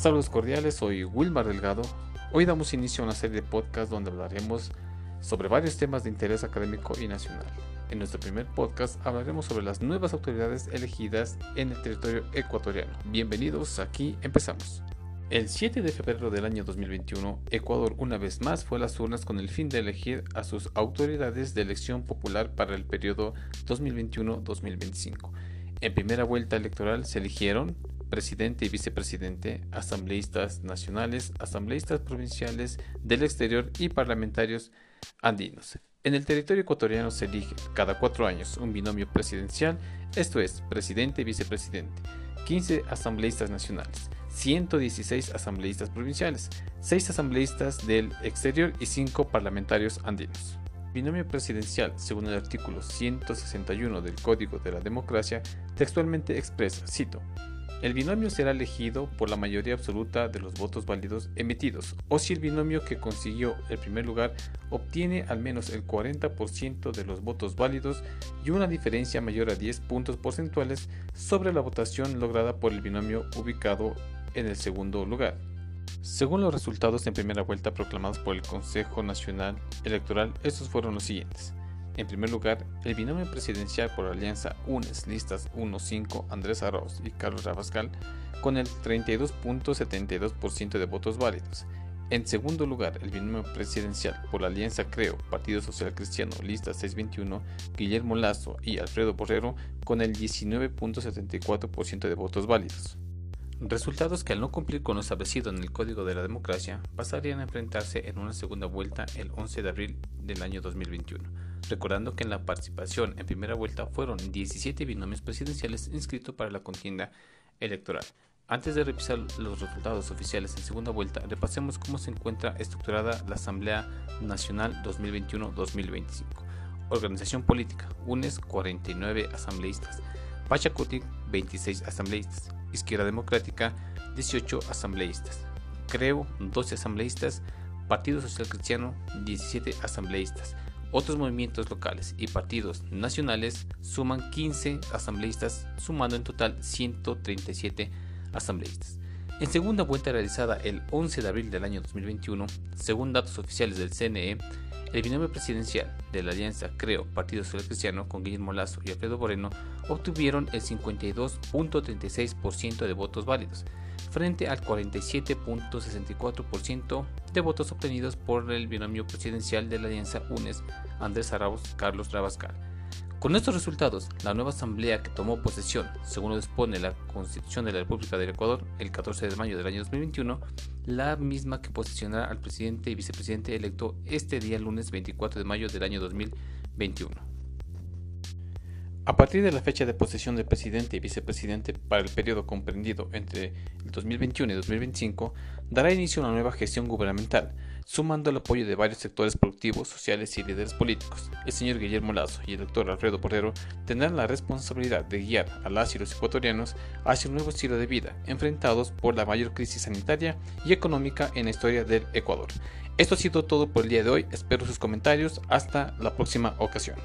Saludos cordiales, soy Wilmar Delgado. Hoy damos inicio a una serie de podcasts donde hablaremos sobre varios temas de interés académico y nacional. En nuestro primer podcast hablaremos sobre las nuevas autoridades elegidas en el territorio ecuatoriano. Bienvenidos, aquí empezamos. El 7 de febrero del año 2021, Ecuador una vez más fue a las urnas con el fin de elegir a sus autoridades de elección popular para el periodo 2021-2025. En primera vuelta electoral se eligieron presidente y vicepresidente, asambleístas nacionales, asambleístas provinciales del exterior y parlamentarios andinos. En el territorio ecuatoriano se elige cada cuatro años un binomio presidencial, esto es, presidente y vicepresidente, 15 asambleístas nacionales, 116 asambleístas provinciales, 6 asambleístas del exterior y 5 parlamentarios andinos. Binomio presidencial, según el artículo 161 del Código de la Democracia, textualmente expresa, cito, el binomio será elegido por la mayoría absoluta de los votos válidos emitidos, o si el binomio que consiguió el primer lugar obtiene al menos el 40% de los votos válidos y una diferencia mayor a 10 puntos porcentuales sobre la votación lograda por el binomio ubicado en el segundo lugar. Según los resultados en primera vuelta proclamados por el Consejo Nacional Electoral, estos fueron los siguientes. En primer lugar, el binomio presidencial por alianza UNES listas 1-5 Andrés Arauz y Carlos Rabascal con el 32.72% de votos válidos. En segundo lugar, el binomio presidencial por alianza Creo, Partido Social Cristiano, lista 621, Guillermo Lazo y Alfredo Borrero con el 19.74% de votos válidos. Resultados que al no cumplir con lo establecido en el Código de la Democracia pasarían a enfrentarse en una segunda vuelta el 11 de abril del año 2021, recordando que en la participación en primera vuelta fueron 17 binomios presidenciales inscritos para la contienda electoral. Antes de revisar los resultados oficiales en segunda vuelta, repasemos cómo se encuentra estructurada la Asamblea Nacional 2021-2025. Organización política, UNES 49 asambleístas, Pachacutic 26 asambleístas, Izquierda Democrática 18 asambleístas, Creo 12 asambleístas, Partido Social Cristiano 17 asambleístas. Otros movimientos locales y partidos nacionales suman 15 asambleístas, sumando en total 137 asambleístas. En segunda vuelta realizada el 11 de abril del año 2021, según datos oficiales del CNE, el binomio presidencial de la alianza Creo Partido Social Cristiano con Guillermo Lazo y Alfredo Moreno obtuvieron el 52.36% de votos válidos, frente al 47.64% de votos obtenidos por el binomio presidencial de la alianza UNES Andrés Arauz Carlos Rabascal. Con estos resultados, la nueva asamblea que tomó posesión, según lo dispone la Constitución de la República del Ecuador el 14 de mayo del año 2021, la misma que posesionará al presidente y vicepresidente electo este día lunes 24 de mayo del año 2021. A partir de la fecha de posesión del presidente y vicepresidente para el periodo comprendido entre el 2021 y 2025, dará inicio a una nueva gestión gubernamental, sumando el apoyo de varios sectores productivos, sociales y líderes políticos. El señor Guillermo Lazo y el doctor Alfredo Borrero tendrán la responsabilidad de guiar a las y los ecuatorianos hacia un nuevo estilo de vida, enfrentados por la mayor crisis sanitaria y económica en la historia del Ecuador. Esto ha sido todo por el día de hoy, espero sus comentarios, hasta la próxima ocasión.